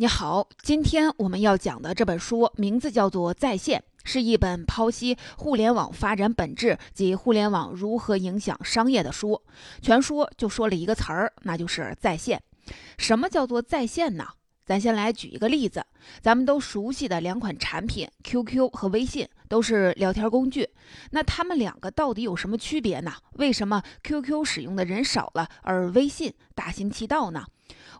你好，今天我们要讲的这本书名字叫做《在线》，是一本剖析互联网发展本质及互联网如何影响商业的书。全书就说了一个词儿，那就是在线。什么叫做在线呢？咱先来举一个例子，咱们都熟悉的两款产品 QQ 和微信都是聊天工具，那它们两个到底有什么区别呢？为什么 QQ 使用的人少了，而微信大行其道呢？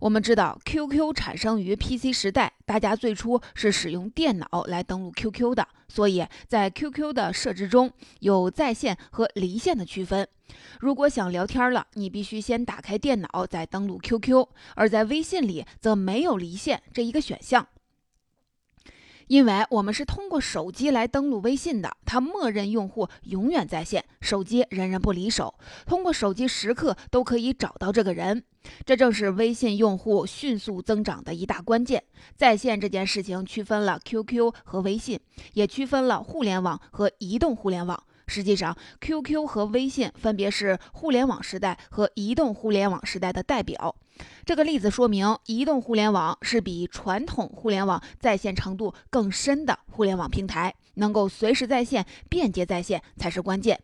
我们知道，QQ 产生于 PC 时代，大家最初是使用电脑来登录 QQ 的，所以在 QQ 的设置中有在线和离线的区分。如果想聊天了，你必须先打开电脑再登录 QQ，而在微信里则没有离线这一个选项。因为我们是通过手机来登录微信的，它默认用户永远在线，手机人人不离手，通过手机时刻都可以找到这个人。这正是微信用户迅速增长的一大关键。在线这件事情区分了 QQ 和微信，也区分了互联网和移动互联网。实际上，QQ 和微信分别是互联网时代和移动互联网时代的代表。这个例子说明，移动互联网是比传统互联网在线程度更深的互联网平台，能够随时在线、便捷在线才是关键。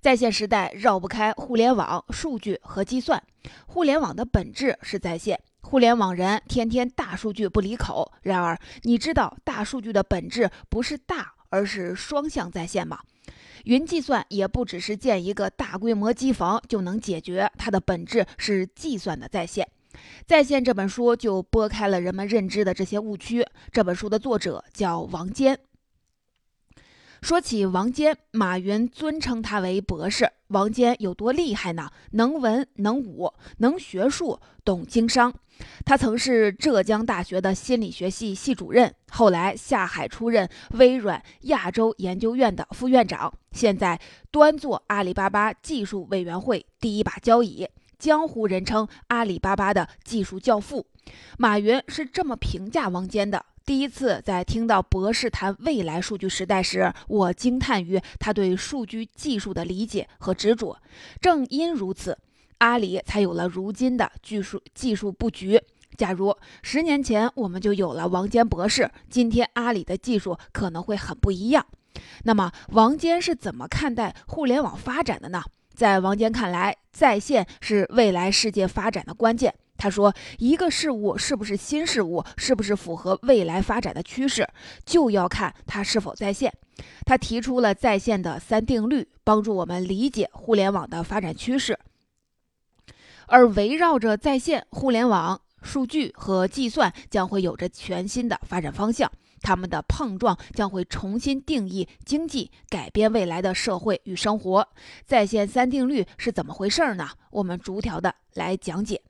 在线时代绕不开互联网、数据和计算。互联网的本质是在线，互联网人天天大数据不离口。然而，你知道大数据的本质不是大，而是双向在线吗？云计算也不只是建一个大规模机房就能解决，它的本质是计算的在线。在线这本书就拨开了人们认知的这些误区。这本书的作者叫王坚。说起王坚，马云尊称他为博士。王坚有多厉害呢？能文能武，能学术，懂经商。他曾是浙江大学的心理学系系主任，后来下海出任微软亚洲研究院的副院长，现在端坐阿里巴巴技术委员会第一把交椅，江湖人称阿里巴巴的技术教父。马云是这么评价王坚的。第一次在听到博士谈未来数据时代时，我惊叹于他对数据技术的理解和执着。正因如此，阿里才有了如今的技术技术布局。假如十年前我们就有了王坚博士，今天阿里的技术可能会很不一样。那么，王坚是怎么看待互联网发展的呢？在王坚看来，在线是未来世界发展的关键。他说：“一个事物是不是新事物，是不是符合未来发展的趋势，就要看它是否在线。”他提出了在线的三定律，帮助我们理解互联网的发展趋势。而围绕着在线互联网，数据和计算将会有着全新的发展方向，它们的碰撞将会重新定义经济，改变未来的社会与生活。在线三定律是怎么回事呢？我们逐条的来讲解。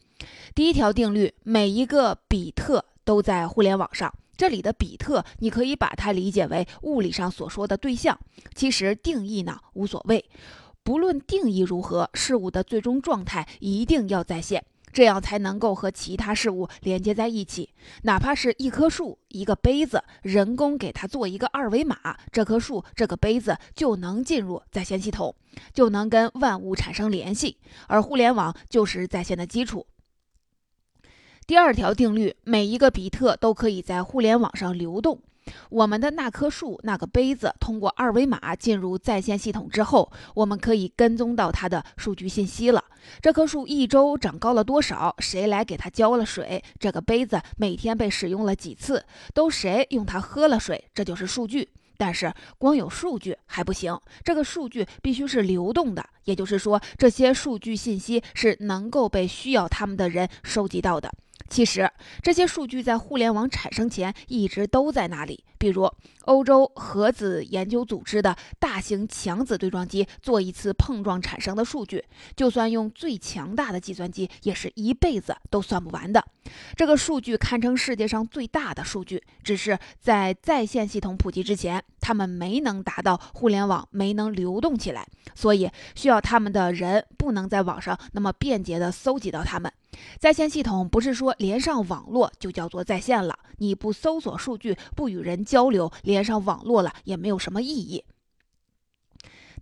第一条定律：每一个比特都在互联网上。这里的比特，你可以把它理解为物理上所说的对象。其实定义呢无所谓，不论定义如何，事物的最终状态一定要在线，这样才能够和其他事物连接在一起。哪怕是一棵树、一个杯子，人工给它做一个二维码，这棵树、这个杯子就能进入在线系统，就能跟万物产生联系。而互联网就是在线的基础。第二条定律：每一个比特都可以在互联网上流动。我们的那棵树、那个杯子，通过二维码进入在线系统之后，我们可以跟踪到它的数据信息了。这棵树一周长高了多少？谁来给它浇了水？这个杯子每天被使用了几次？都谁用它喝了水？这就是数据。但是光有数据还不行，这个数据必须是流动的，也就是说，这些数据信息是能够被需要他们的人收集到的。其实这些数据在互联网产生前一直都在那里。比如，欧洲核子研究组织的大型强子对撞机做一次碰撞产生的数据，就算用最强大的计算机，也是一辈子都算不完的。这个数据堪称世界上最大的数据，只是在在线系统普及之前，他们没能达到互联网，没能流动起来，所以需要他们的人不能在网上那么便捷地搜集到他们。在线系统不是说连上网络就叫做在线了，你不搜索数据，不与人交流，连连上网络了也没有什么意义。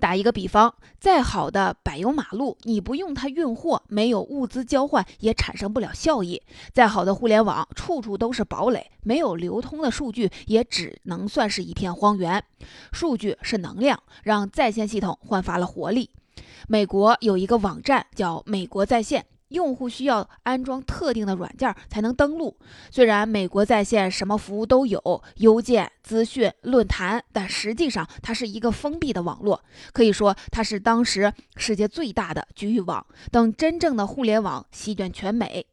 打一个比方，再好的柏油马路，你不用它运货，没有物资交换，也产生不了效益。再好的互联网，处处都是堡垒，没有流通的数据，也只能算是一片荒原。数据是能量，让在线系统焕发了活力。美国有一个网站叫美国在线。用户需要安装特定的软件才能登录。虽然美国在线什么服务都有，邮件、资讯、论坛，但实际上它是一个封闭的网络。可以说，它是当时世界最大的局域网。等真正的互联网席卷全美。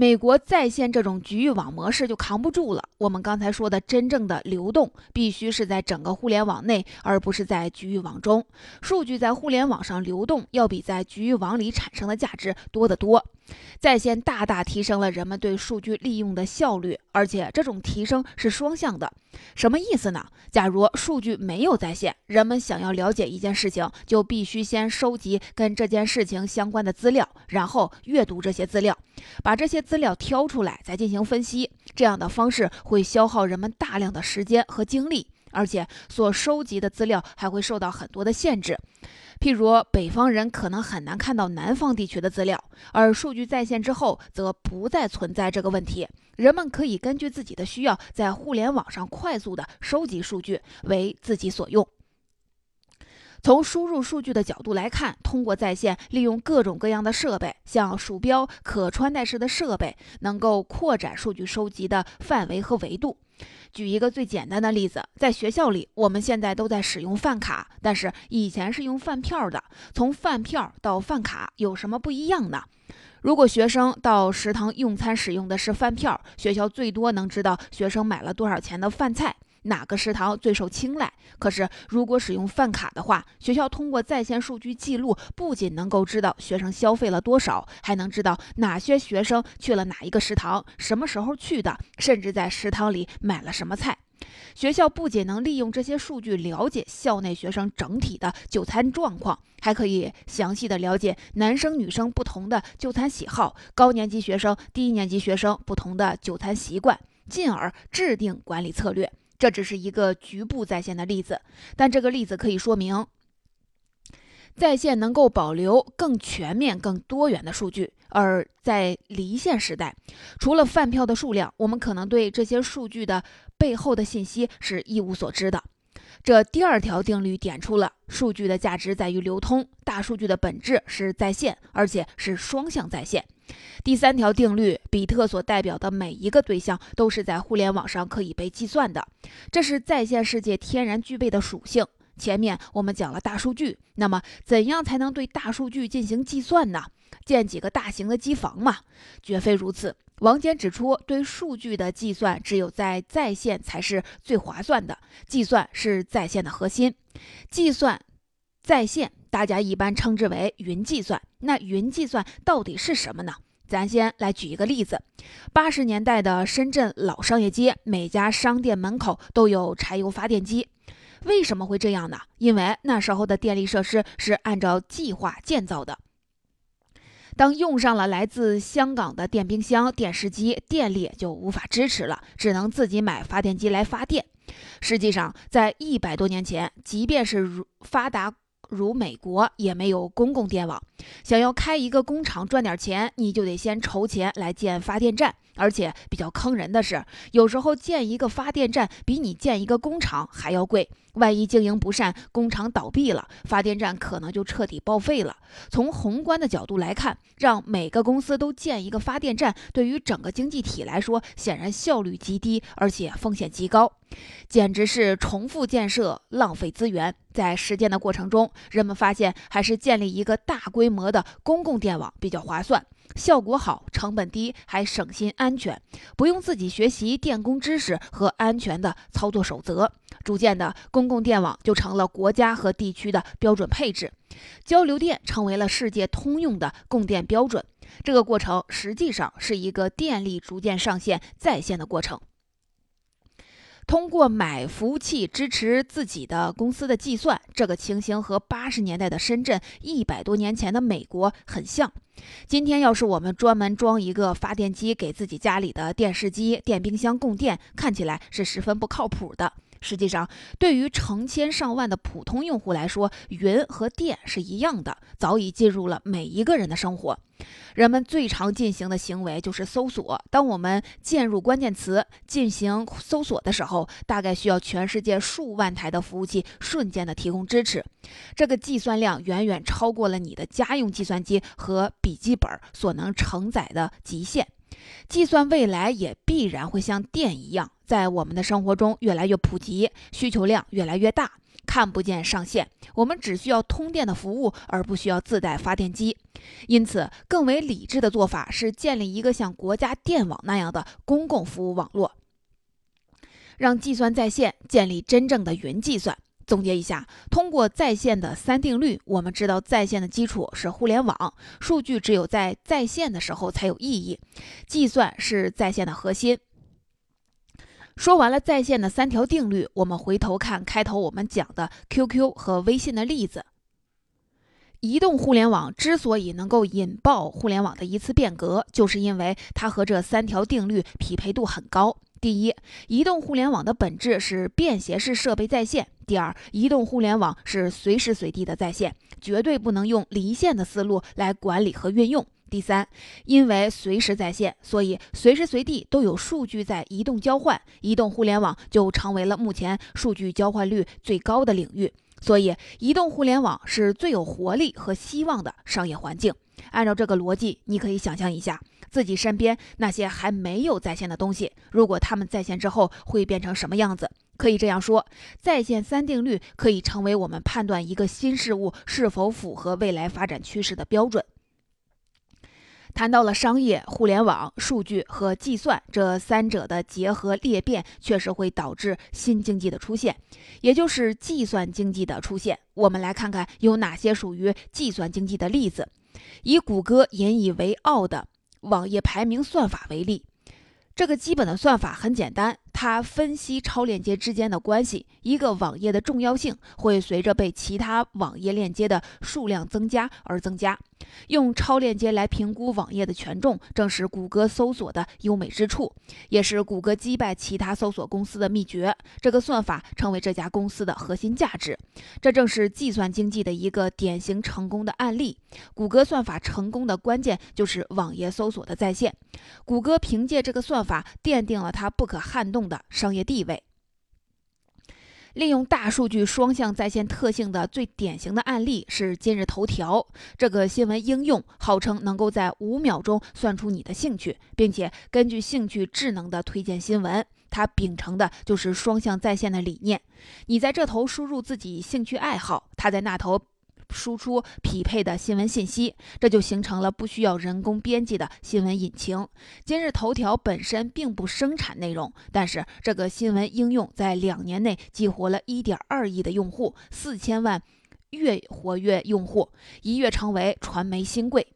美国在线这种局域网模式就扛不住了。我们刚才说的真正的流动，必须是在整个互联网内，而不是在局域网中。数据在互联网上流动，要比在局域网里产生的价值多得多。在线大大提升了人们对数据利用的效率，而且这种提升是双向的。什么意思呢？假如数据没有在线，人们想要了解一件事情，就必须先收集跟这件事情相关的资料，然后阅读这些资料，把这些资料挑出来，再进行分析。这样的方式会消耗人们大量的时间和精力，而且所收集的资料还会受到很多的限制。譬如，北方人可能很难看到南方地区的资料，而数据在线之后，则不再存在这个问题。人们可以根据自己的需要，在互联网上快速的收集数据，为自己所用。从输入数据的角度来看，通过在线利用各种各样的设备，像鼠标、可穿戴式的设备，能够扩展数据收集的范围和维度。举一个最简单的例子，在学校里，我们现在都在使用饭卡，但是以前是用饭票的。从饭票到饭卡有什么不一样呢？如果学生到食堂用餐使用的是饭票，学校最多能知道学生买了多少钱的饭菜。哪个食堂最受青睐？可是，如果使用饭卡的话，学校通过在线数据记录，不仅能够知道学生消费了多少，还能知道哪些学生去了哪一个食堂，什么时候去的，甚至在食堂里买了什么菜。学校不仅能利用这些数据了解校内学生整体的就餐状况，还可以详细的了解男生女生不同的就餐喜好，高年级学生、低年级学生不同的就餐习惯，进而制定管理策略。这只是一个局部在线的例子，但这个例子可以说明，在线能够保留更全面、更多元的数据。而在离线时代，除了饭票的数量，我们可能对这些数据的背后的信息是一无所知的。这第二条定律点出了数据的价值在于流通，大数据的本质是在线，而且是双向在线。第三条定律，比特所代表的每一个对象都是在互联网上可以被计算的，这是在线世界天然具备的属性。前面我们讲了大数据，那么怎样才能对大数据进行计算呢？建几个大型的机房嘛？绝非如此。王坚指出，对数据的计算只有在在线才是最划算的，计算是在线的核心。计算在线，大家一般称之为云计算。那云计算到底是什么呢？咱先来举一个例子：八十年代的深圳老商业街，每家商店门口都有柴油发电机。为什么会这样呢？因为那时候的电力设施是按照计划建造的。当用上了来自香港的电冰箱、电视机，电力就无法支持了，只能自己买发电机来发电。实际上，在一百多年前，即便是如发达如美国，也没有公共电网。想要开一个工厂赚点钱，你就得先筹钱来建发电站。而且比较坑人的是，有时候建一个发电站比你建一个工厂还要贵。万一经营不善，工厂倒闭了，发电站可能就彻底报废了。从宏观的角度来看，让每个公司都建一个发电站，对于整个经济体来说，显然效率极低，而且风险极高，简直是重复建设，浪费资源。在实践的过程中，人们发现还是建立一个大规模的公共电网比较划算。效果好，成本低，还省心安全，不用自己学习电工知识和安全的操作守则。逐渐的，公共电网就成了国家和地区的标准配置，交流电成为了世界通用的供电标准。这个过程实际上是一个电力逐渐上线在线的过程。通过买服务器支持自己的公司的计算，这个情形和八十年代的深圳、一百多年前的美国很像。今天要是我们专门装一个发电机给自己家里的电视机、电冰箱供电，看起来是十分不靠谱的。实际上，对于成千上万的普通用户来说，云和电是一样的，早已进入了每一个人的生活。人们最常进行的行为就是搜索。当我们键入关键词进行搜索的时候，大概需要全世界数万台的服务器瞬间的提供支持。这个计算量远远超过了你的家用计算机和笔记本所能承载的极限。计算未来也必然会像电一样，在我们的生活中越来越普及，需求量越来越大，看不见上限。我们只需要通电的服务，而不需要自带发电机。因此，更为理智的做法是建立一个像国家电网那样的公共服务网络，让计算在线，建立真正的云计算。总结一下，通过在线的三定律，我们知道在线的基础是互联网，数据只有在在线的时候才有意义，计算是在线的核心。说完了在线的三条定律，我们回头看开头我们讲的 QQ 和微信的例子。移动互联网之所以能够引爆互联网的一次变革，就是因为它和这三条定律匹配度很高。第一，移动互联网的本质是便携式设备在线。第二，移动互联网是随时随地的在线，绝对不能用离线的思路来管理和运用。第三，因为随时在线，所以随时随地都有数据在移动交换，移动互联网就成为了目前数据交换率最高的领域。所以，移动互联网是最有活力和希望的商业环境。按照这个逻辑，你可以想象一下。自己身边那些还没有在线的东西，如果他们在线之后会变成什么样子？可以这样说，在线三定律可以成为我们判断一个新事物是否符合未来发展趋势的标准。谈到了商业、互联网、数据和计算这三者的结合裂变，确实会导致新经济的出现，也就是计算经济的出现。我们来看看有哪些属于计算经济的例子，以谷歌引以为傲的。网页排名算法为例，这个基本的算法很简单。它分析超链接之间的关系，一个网页的重要性会随着被其他网页链接的数量增加而增加。用超链接来评估网页的权重，正是谷歌搜索的优美之处，也是谷歌击败其他搜索公司的秘诀。这个算法成为这家公司的核心价值。这正是计算经济的一个典型成功的案例。谷歌算法成功的关键就是网页搜索的在线。谷歌凭借这个算法奠定了它不可撼动。的商业地位，利用大数据双向在线特性的最典型的案例是今日头条这个新闻应用，号称能够在五秒钟算出你的兴趣，并且根据兴趣智能的推荐新闻。它秉承的就是双向在线的理念。你在这头输入自己兴趣爱好，它在那头。输出匹配的新闻信息，这就形成了不需要人工编辑的新闻引擎。今日头条本身并不生产内容，但是这个新闻应用在两年内激活了1.2亿的用户，四千万月活跃用户，一跃成为传媒新贵。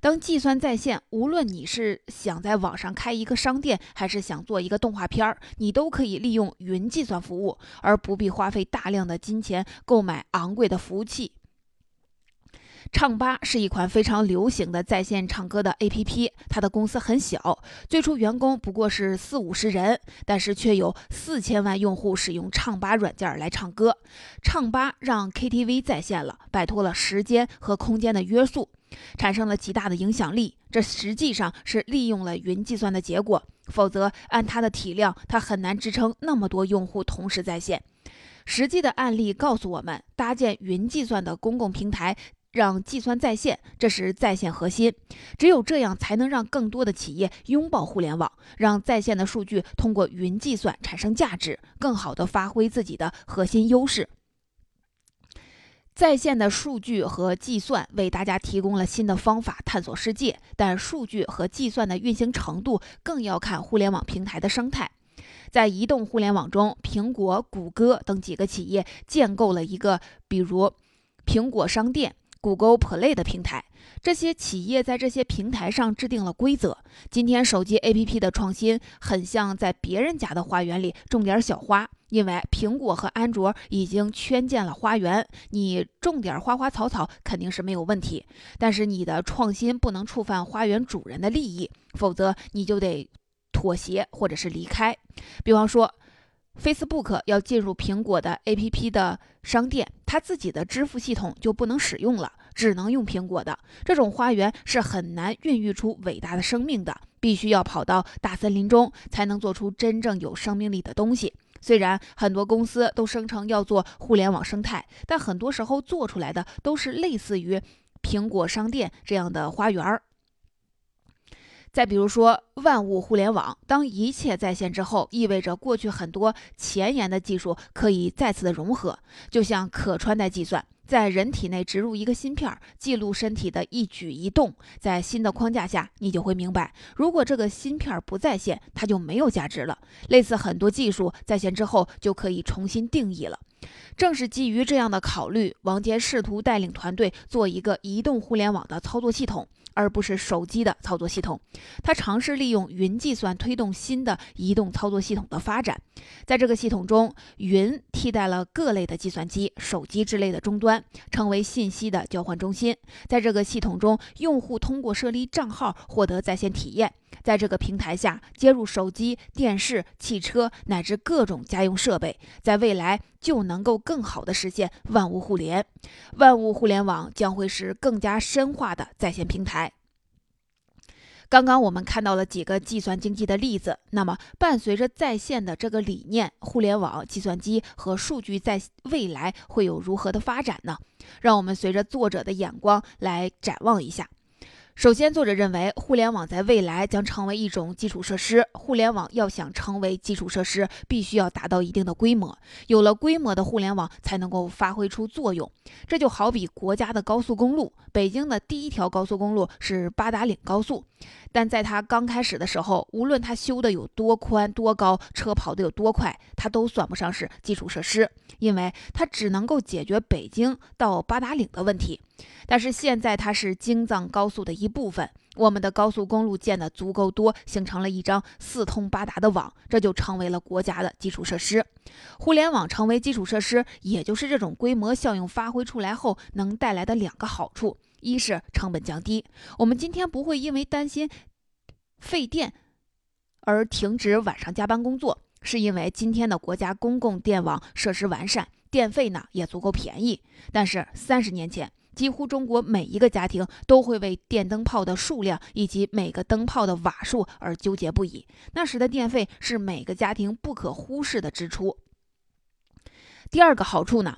当计算在线，无论你是想在网上开一个商店，还是想做一个动画片儿，你都可以利用云计算服务，而不必花费大量的金钱购买昂贵的服务器。唱吧是一款非常流行的在线唱歌的 APP，它的公司很小，最初员工不过是四五十人，但是却有四千万用户使用唱吧软件来唱歌。唱吧让 KTV 在线了，摆脱了时间和空间的约束，产生了极大的影响力。这实际上是利用了云计算的结果，否则按它的体量，它很难支撑那么多用户同时在线。实际的案例告诉我们，搭建云计算的公共平台。让计算在线，这是在线核心。只有这样，才能让更多的企业拥抱互联网，让在线的数据通过云计算产生价值，更好地发挥自己的核心优势。在线的数据和计算为大家提供了新的方法探索世界，但数据和计算的运行程度更要看互联网平台的生态。在移动互联网中，苹果、谷歌等几个企业建构了一个，比如苹果商店。Google Play 的平台，这些企业在这些平台上制定了规则。今天手机 APP 的创新很像在别人家的花园里种点小花，因为苹果和安卓已经圈建了花园，你种点花花草草肯定是没有问题。但是你的创新不能触犯花园主人的利益，否则你就得妥协或者是离开。比方说。Facebook 要进入苹果的 APP 的商店，它自己的支付系统就不能使用了，只能用苹果的。这种花园是很难孕育出伟大的生命的，必须要跑到大森林中才能做出真正有生命力的东西。虽然很多公司都声称要做互联网生态，但很多时候做出来的都是类似于苹果商店这样的花园儿。再比如说，万物互联网，当一切在线之后，意味着过去很多前沿的技术可以再次的融合，就像可穿戴计算，在人体内植入一个芯片，记录身体的一举一动，在新的框架下，你就会明白，如果这个芯片不在线，它就没有价值了。类似很多技术在线之后，就可以重新定义了。正是基于这样的考虑，王杰试图带领团队做一个移动互联网的操作系统。而不是手机的操作系统，它尝试利用云计算推动新的移动操作系统的发展。在这个系统中，云替代了各类的计算机、手机之类的终端，成为信息的交换中心。在这个系统中，用户通过设立账号获得在线体验。在这个平台下接入手机、电视、汽车乃至各种家用设备，在未来就能够更好的实现万物互联。万物互联网将会是更加深化的在线平台。刚刚我们看到了几个计算经济的例子，那么伴随着在线的这个理念，互联网、计算机和数据在未来会有如何的发展呢？让我们随着作者的眼光来展望一下。首先，作者认为，互联网在未来将成为一种基础设施。互联网要想成为基础设施，必须要达到一定的规模。有了规模的互联网，才能够发挥出作用。这就好比国家的高速公路，北京的第一条高速公路是八达岭高速。但在它刚开始的时候，无论它修的有多宽多高，车跑的有多快，它都算不上是基础设施，因为它只能够解决北京到八达岭的问题。但是现在它是京藏高速的一部分，我们的高速公路建的足够多，形成了一张四通八达的网，这就成为了国家的基础设施。互联网成为基础设施，也就是这种规模效应发挥出来后能带来的两个好处。一是成本降低，我们今天不会因为担心费电而停止晚上加班工作，是因为今天的国家公共电网设施完善，电费呢也足够便宜。但是三十年前，几乎中国每一个家庭都会为电灯泡的数量以及每个灯泡的瓦数而纠结不已，那时的电费是每个家庭不可忽视的支出。第二个好处呢？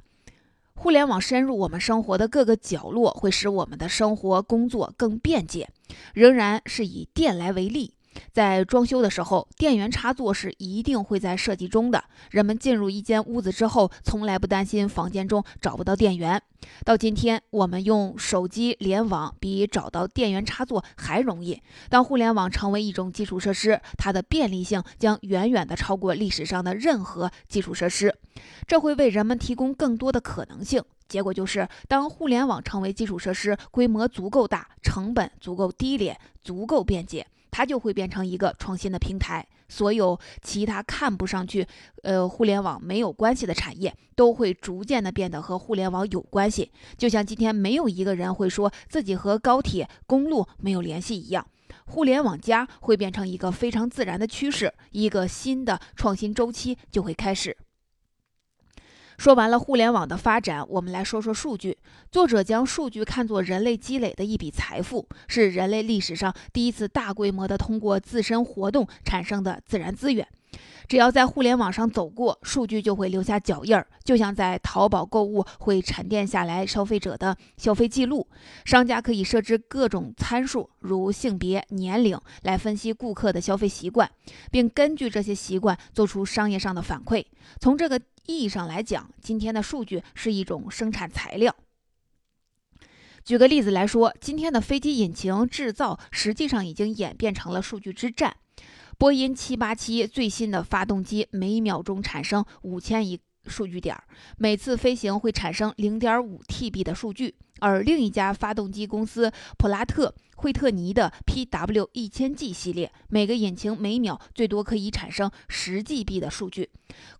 互联网深入我们生活的各个角落，会使我们的生活工作更便捷。仍然是以电来为例。在装修的时候，电源插座是一定会在设计中的。人们进入一间屋子之后，从来不担心房间中找不到电源。到今天，我们用手机联网比找到电源插座还容易。当互联网成为一种基础设施，它的便利性将远远的超过历史上的任何基础设施。这会为人们提供更多的可能性。结果就是，当互联网成为基础设施，规模足够大，成本足够低廉，足够便捷。它就会变成一个创新的平台，所有其他看不上去，呃，互联网没有关系的产业，都会逐渐的变得和互联网有关系。就像今天没有一个人会说自己和高铁、公路没有联系一样，互联网加会变成一个非常自然的趋势，一个新的创新周期就会开始。说完了互联网的发展，我们来说说数据。作者将数据看作人类积累的一笔财富，是人类历史上第一次大规模的通过自身活动产生的自然资源。只要在互联网上走过，数据就会留下脚印儿，就像在淘宝购物会沉淀下来消费者的消费记录。商家可以设置各种参数，如性别、年龄，来分析顾客的消费习惯，并根据这些习惯做出商业上的反馈。从这个意义上来讲，今天的数据是一种生产材料。举个例子来说，今天的飞机引擎制造实际上已经演变成了数据之战。波音七八七最新的发动机每秒钟产生五千亿数据点，每次飞行会产生零点五 TB 的数据。而另一家发动机公司普拉特惠特尼的 PW 一千 G 系列，每个引擎每秒最多可以产生十 GB 的数据。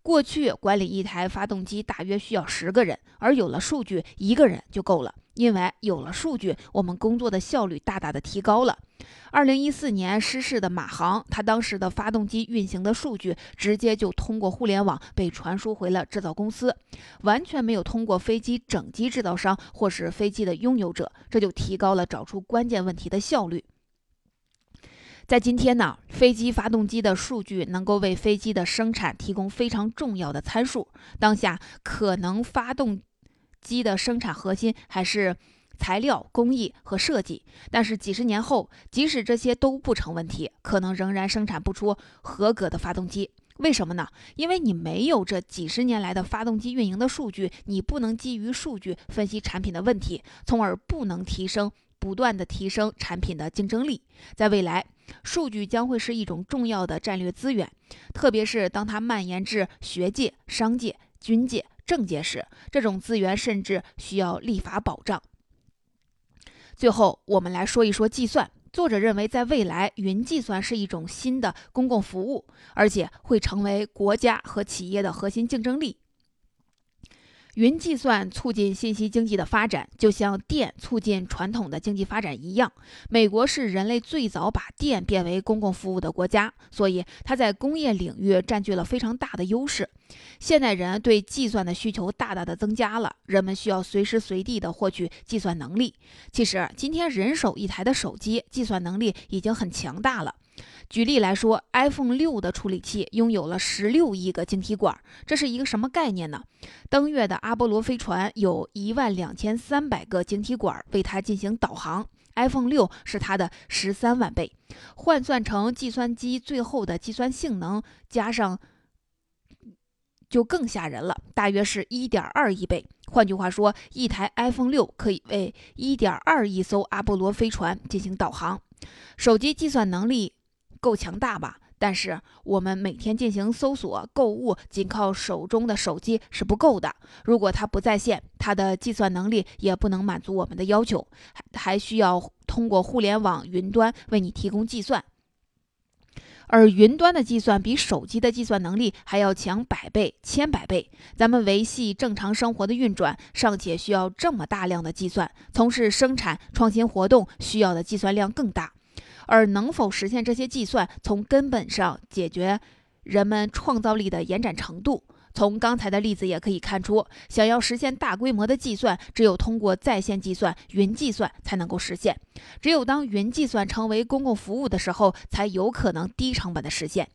过去管理一台发动机大约需要十个人，而有了数据，一个人就够了。因为有了数据，我们工作的效率大大的提高了。二零一四年失事的马航，它当时的发动机运行的数据直接就通过互联网被传输回了制造公司，完全没有通过飞机整机制造商或是飞机的拥有者，这就提高了找出关键问题的效率。在今天呢，飞机发动机的数据能够为飞机的生产提供非常重要的参数。当下可能发动机的生产核心还是材料工艺和设计，但是几十年后，即使这些都不成问题，可能仍然生产不出合格的发动机。为什么呢？因为你没有这几十年来的发动机运营的数据，你不能基于数据分析产品的问题，从而不能提升不断的提升产品的竞争力。在未来，数据将会是一种重要的战略资源，特别是当它蔓延至学界、商界、军界。政界时，这种资源甚至需要立法保障。最后，我们来说一说计算。作者认为，在未来，云计算是一种新的公共服务，而且会成为国家和企业的核心竞争力。云计算促进信息经济的发展，就像电促进传统的经济发展一样。美国是人类最早把电变为公共服务的国家，所以它在工业领域占据了非常大的优势。现代人对计算的需求大大的增加了，人们需要随时随地的获取计算能力。其实，今天人手一台的手机，计算能力已经很强大了。举例来说，iPhone 六的处理器拥有了十六亿个晶体管，这是一个什么概念呢？登月的阿波罗飞船有一万两千三百个晶体管为它进行导航，iPhone 六是它的十三万倍，换算成计算机最后的计算性能加上就更吓人了，大约是一点二亿倍。换句话说，一台 iPhone 六可以为一点二亿艘阿波罗飞船进行导航。手机计算能力。够强大吧？但是我们每天进行搜索、购物，仅靠手中的手机是不够的。如果它不在线，它的计算能力也不能满足我们的要求，还还需要通过互联网云端为你提供计算。而云端的计算比手机的计算能力还要强百倍、千百倍。咱们维系正常生活的运转，尚且需要这么大量的计算；从事生产创新活动需要的计算量更大。而能否实现这些计算，从根本上解决人们创造力的延展程度？从刚才的例子也可以看出，想要实现大规模的计算，只有通过在线计算、云计算才能够实现。只有当云计算成为公共服务的时候，才有可能低成本的实现。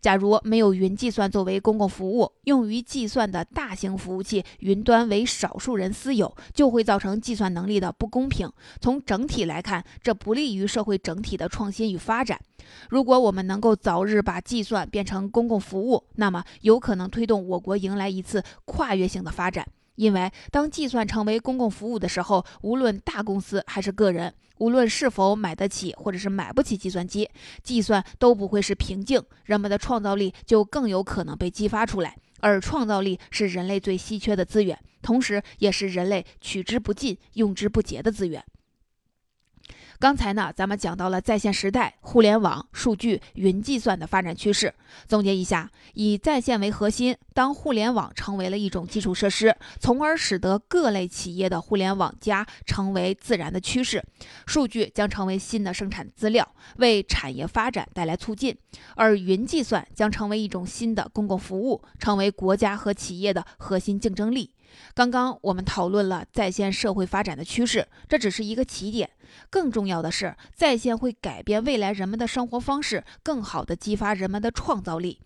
假如没有云计算作为公共服务，用于计算的大型服务器云端为少数人私有，就会造成计算能力的不公平。从整体来看，这不利于社会整体的创新与发展。如果我们能够早日把计算变成公共服务，那么有可能推动我国迎来一次跨越性的发展。因为当计算成为公共服务的时候，无论大公司还是个人，无论是否买得起或者是买不起计算机，计算都不会是瓶颈，人们的创造力就更有可能被激发出来。而创造力是人类最稀缺的资源，同时也是人类取之不尽、用之不竭的资源。刚才呢，咱们讲到了在线时代、互联网、数据、云计算的发展趋势。总结一下，以在线为核心，当互联网成为了一种基础设施，从而使得各类企业的互联网加成为自然的趋势，数据将成为新的生产资料，为产业发展带来促进；而云计算将成为一种新的公共服务，成为国家和企业的核心竞争力。刚刚我们讨论了在线社会发展的趋势，这只是一个起点。更重要的是，在线会改变未来人们的生活方式，更好地激发人们的创造力。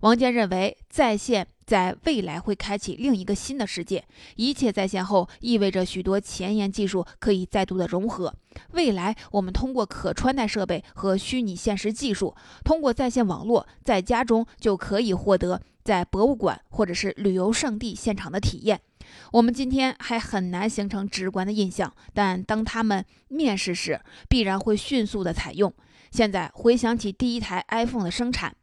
王坚认为，在线在未来会开启另一个新的世界。一切在线后，意味着许多前沿技术可以再度的融合。未来，我们通过可穿戴设备和虚拟现实技术，通过在线网络，在家中就可以获得在博物馆或者是旅游胜地现场的体验。我们今天还很难形成直观的印象，但当他们面试时，必然会迅速的采用。现在回想起第一台 iPhone 的生产，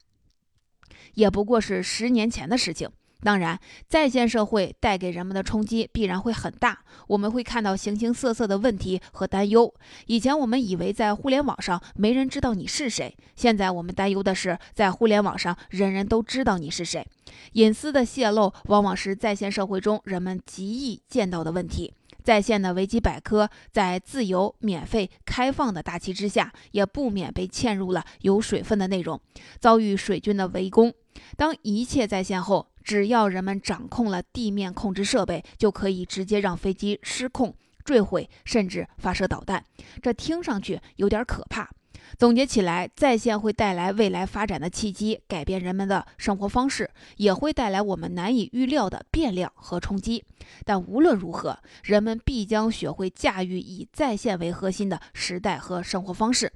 也不过是十年前的事情。当然，在线社会带给人们的冲击必然会很大，我们会看到形形色色的问题和担忧。以前我们以为在互联网上没人知道你是谁，现在我们担忧的是在互联网上人人都知道你是谁。隐私的泄露往往是在线社会中人们极易见到的问题。在线的维基百科在自由、免费、开放的大旗之下，也不免被嵌入了有水分的内容，遭遇水军的围攻。当一切在线后，只要人们掌控了地面控制设备，就可以直接让飞机失控、坠毁，甚至发射导弹。这听上去有点可怕。总结起来，在线会带来未来发展的契机，改变人们的生活方式，也会带来我们难以预料的变量和冲击。但无论如何，人们必将学会驾驭以在线为核心的时代和生活方式。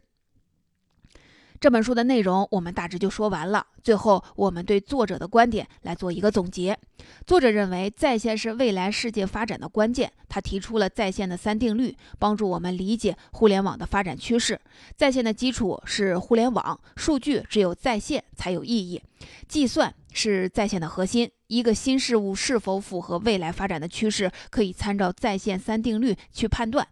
这本书的内容我们大致就说完了。最后，我们对作者的观点来做一个总结。作者认为，在线是未来世界发展的关键。他提出了在线的三定律，帮助我们理解互联网的发展趋势。在线的基础是互联网，数据只有在线才有意义，计算是在线的核心。一个新事物是否符合未来发展的趋势，可以参照在线三定律去判断。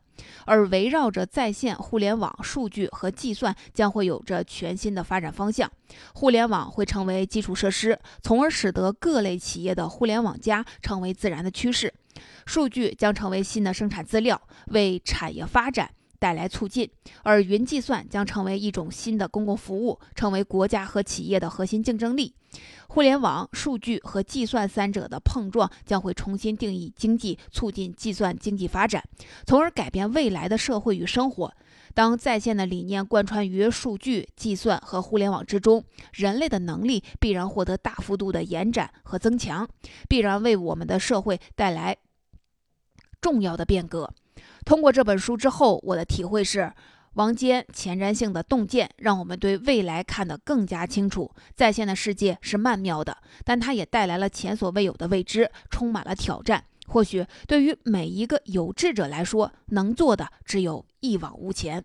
而围绕着在线互联网、数据和计算，将会有着全新的发展方向。互联网会成为基础设施，从而使得各类企业的互联网加成为自然的趋势。数据将成为新的生产资料，为产业发展。带来促进，而云计算将成为一种新的公共服务，成为国家和企业的核心竞争力。互联网、数据和计算三者的碰撞将会重新定义经济，促进计算经济发展，从而改变未来的社会与生活。当在线的理念贯穿于数据、计算和互联网之中，人类的能力必然获得大幅度的延展和增强，必然为我们的社会带来重要的变革。通过这本书之后，我的体会是，王坚前瞻性的洞见让我们对未来看得更加清楚。在线的世界是曼妙的，但它也带来了前所未有的未知，充满了挑战。或许对于每一个有志者来说，能做的只有一往无前。